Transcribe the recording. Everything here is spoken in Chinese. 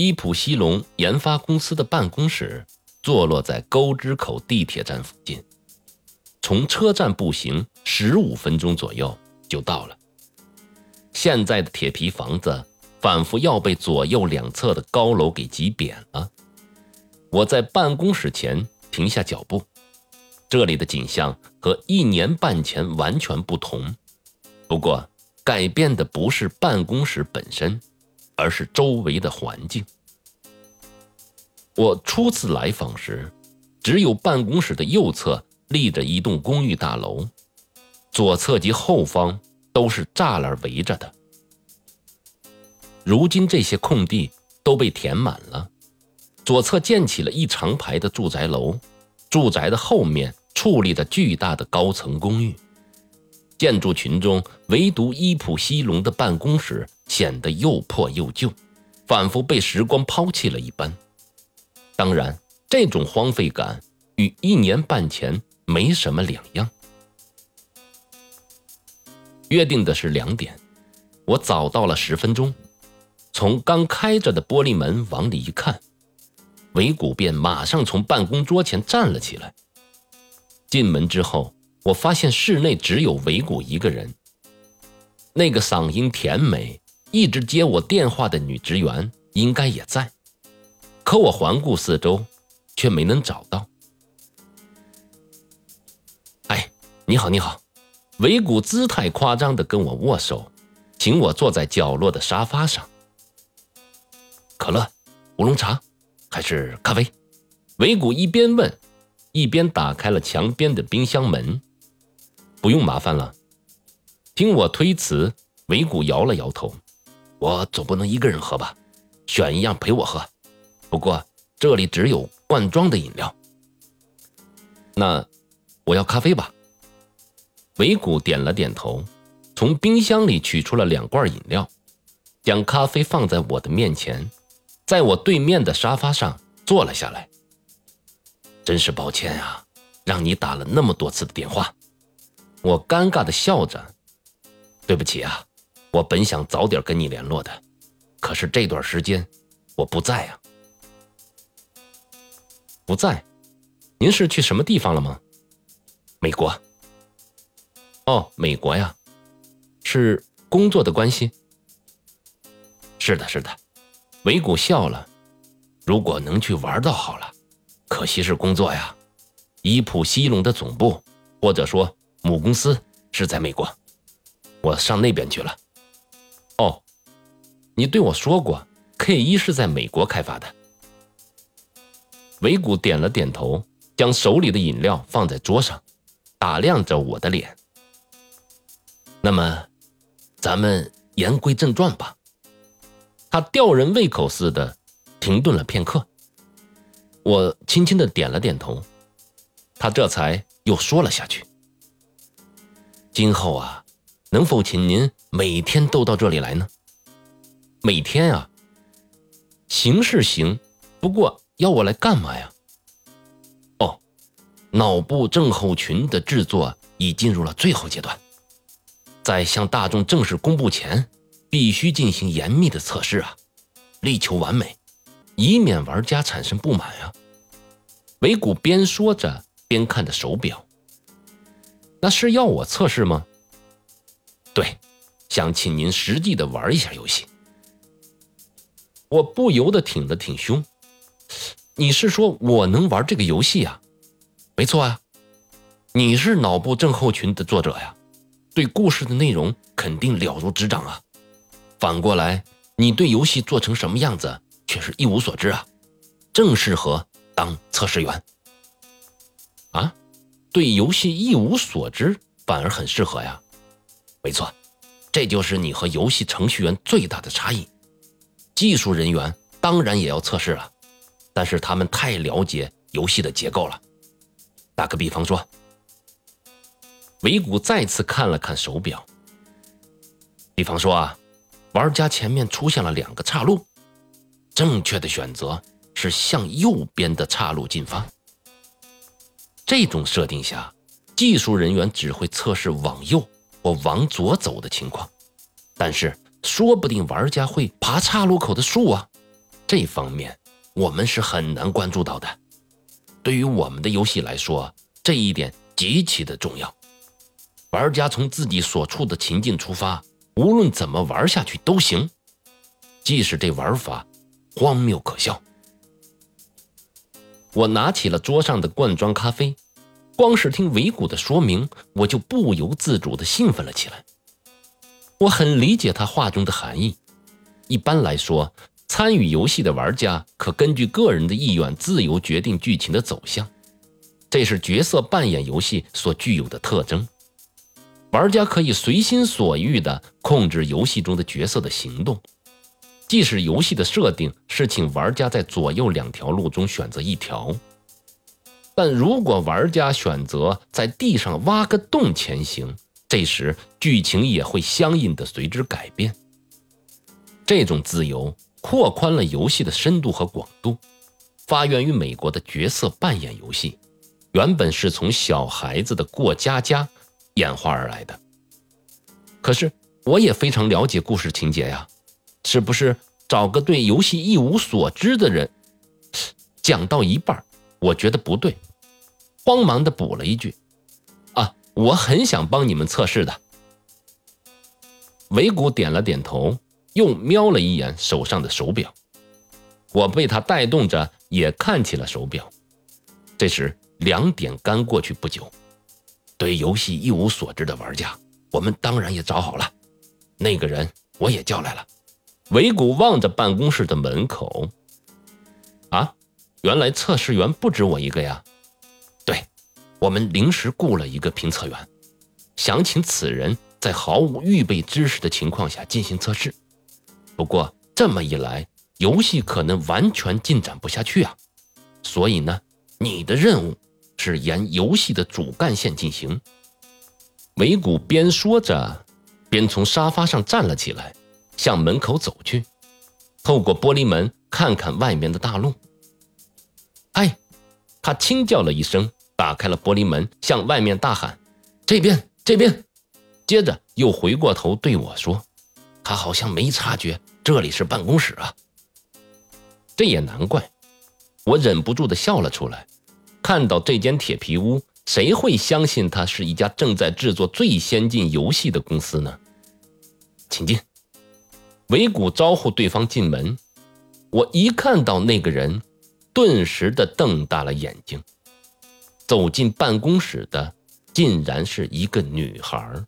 伊普西龙研发公司的办公室坐落在沟之口地铁站附近，从车站步行十五分钟左右就到了。现在的铁皮房子仿佛要被左右两侧的高楼给挤扁了。我在办公室前停下脚步，这里的景象和一年半前完全不同。不过，改变的不是办公室本身，而是周围的环境。我初次来访时，只有办公室的右侧立着一栋公寓大楼，左侧及后方都是栅栏围着的。如今，这些空地都被填满了。左侧建起了一长排的住宅楼，住宅的后面矗立着巨大的高层公寓。建筑群中，唯独伊普西龙的办公室显得又破又旧，仿佛被时光抛弃了一般。当然，这种荒废感与一年半前没什么两样。约定的是两点，我早到了十分钟，从刚开着的玻璃门往里一看。维古便马上从办公桌前站了起来。进门之后，我发现室内只有维古一个人。那个嗓音甜美、一直接我电话的女职员应该也在，可我环顾四周，却没能找到。哎，你好，你好！维古姿态夸张地跟我握手，请我坐在角落的沙发上。可乐，乌龙茶。还是咖啡？维古一边问，一边打开了墙边的冰箱门。不用麻烦了。听我推辞，维古摇了摇头。我总不能一个人喝吧？选一样陪我喝。不过这里只有罐装的饮料。那我要咖啡吧。维古点了点头，从冰箱里取出了两罐饮料，将咖啡放在我的面前。在我对面的沙发上坐了下来。真是抱歉啊，让你打了那么多次的电话。我尴尬的笑着。对不起啊，我本想早点跟你联络的，可是这段时间我不在啊。不在？您是去什么地方了吗？美国。哦，美国呀，是工作的关系。是的，是的。维古笑了，如果能去玩倒好了，可惜是工作呀。伊普西龙的总部或者说母公司是在美国，我上那边去了。哦，你对我说过，K 一是在美国开发的。维古点了点头，将手里的饮料放在桌上，打量着我的脸。那么，咱们言归正传吧。他吊人胃口似的停顿了片刻，我轻轻的点了点头，他这才又说了下去：“今后啊，能否请您每天都到这里来呢？每天啊，行是行，不过要我来干嘛呀？哦，脑部症候群的制作已进入了最后阶段，在向大众正式公布前。”必须进行严密的测试啊，力求完美，以免玩家产生不满啊。维古边说着边看着手表。那是要我测试吗？对，想请您实际的玩一下游戏。我不由得挺了挺胸。你是说我能玩这个游戏呀？没错啊，你是脑部症候群的作者呀，对故事的内容肯定了如指掌啊。反过来，你对游戏做成什么样子却是一无所知啊，正适合当测试员。啊，对游戏一无所知反而很适合呀。没错，这就是你和游戏程序员最大的差异。技术人员当然也要测试了，但是他们太了解游戏的结构了。打个比方说，维古再次看了看手表。比方说啊。玩家前面出现了两个岔路，正确的选择是向右边的岔路进发。这种设定下，技术人员只会测试往右或往左走的情况，但是说不定玩家会爬岔路口的树啊，这方面我们是很难关注到的。对于我们的游戏来说，这一点极其的重要。玩家从自己所处的情境出发，无论怎么玩下去都行，即使这玩法荒谬可笑。我拿起了桌上的罐装咖啡，光是听维谷的说明，我就不由自主地兴奋了起来。我很理解他话中的含义。一般来说，参与游戏的玩家可根据个人的意愿自由决定剧情的走向，这是角色扮演游戏所具有的特征。玩家可以随心所欲地控制游戏中的角色的行动，即使游戏的设定是请玩家在左右两条路中选择一条，但如果玩家选择在地上挖个洞前行，这时剧情也会相应的随之改变。这种自由扩宽了游戏的深度和广度。发源于美国的角色扮演游戏，原本是从小孩子的过家家。演化而来的。可是我也非常了解故事情节呀，是不是找个对游戏一无所知的人？讲到一半，我觉得不对，慌忙的补了一句：“啊，我很想帮你们测试的。”维古点了点头，又瞄了一眼手上的手表。我被他带动着，也看起了手表。这时两点刚过去不久。对游戏一无所知的玩家，我们当然也找好了。那个人我也叫来了。维古望着办公室的门口，啊，原来测试员不止我一个呀。对，我们临时雇了一个评测员，想请此人在毫无预备知识的情况下进行测试。不过这么一来，游戏可能完全进展不下去啊。所以呢，你的任务。是沿游戏的主干线进行。维古边说着，边从沙发上站了起来，向门口走去，透过玻璃门看看外面的大路。哎，他轻叫了一声，打开了玻璃门，向外面大喊：“这边，这边！”接着又回过头对我说：“他好像没察觉这里是办公室啊。”这也难怪，我忍不住的笑了出来。看到这间铁皮屋，谁会相信它是一家正在制作最先进游戏的公司呢？请进。维古招呼对方进门。我一看到那个人，顿时的瞪大了眼睛。走进办公室的，竟然是一个女孩。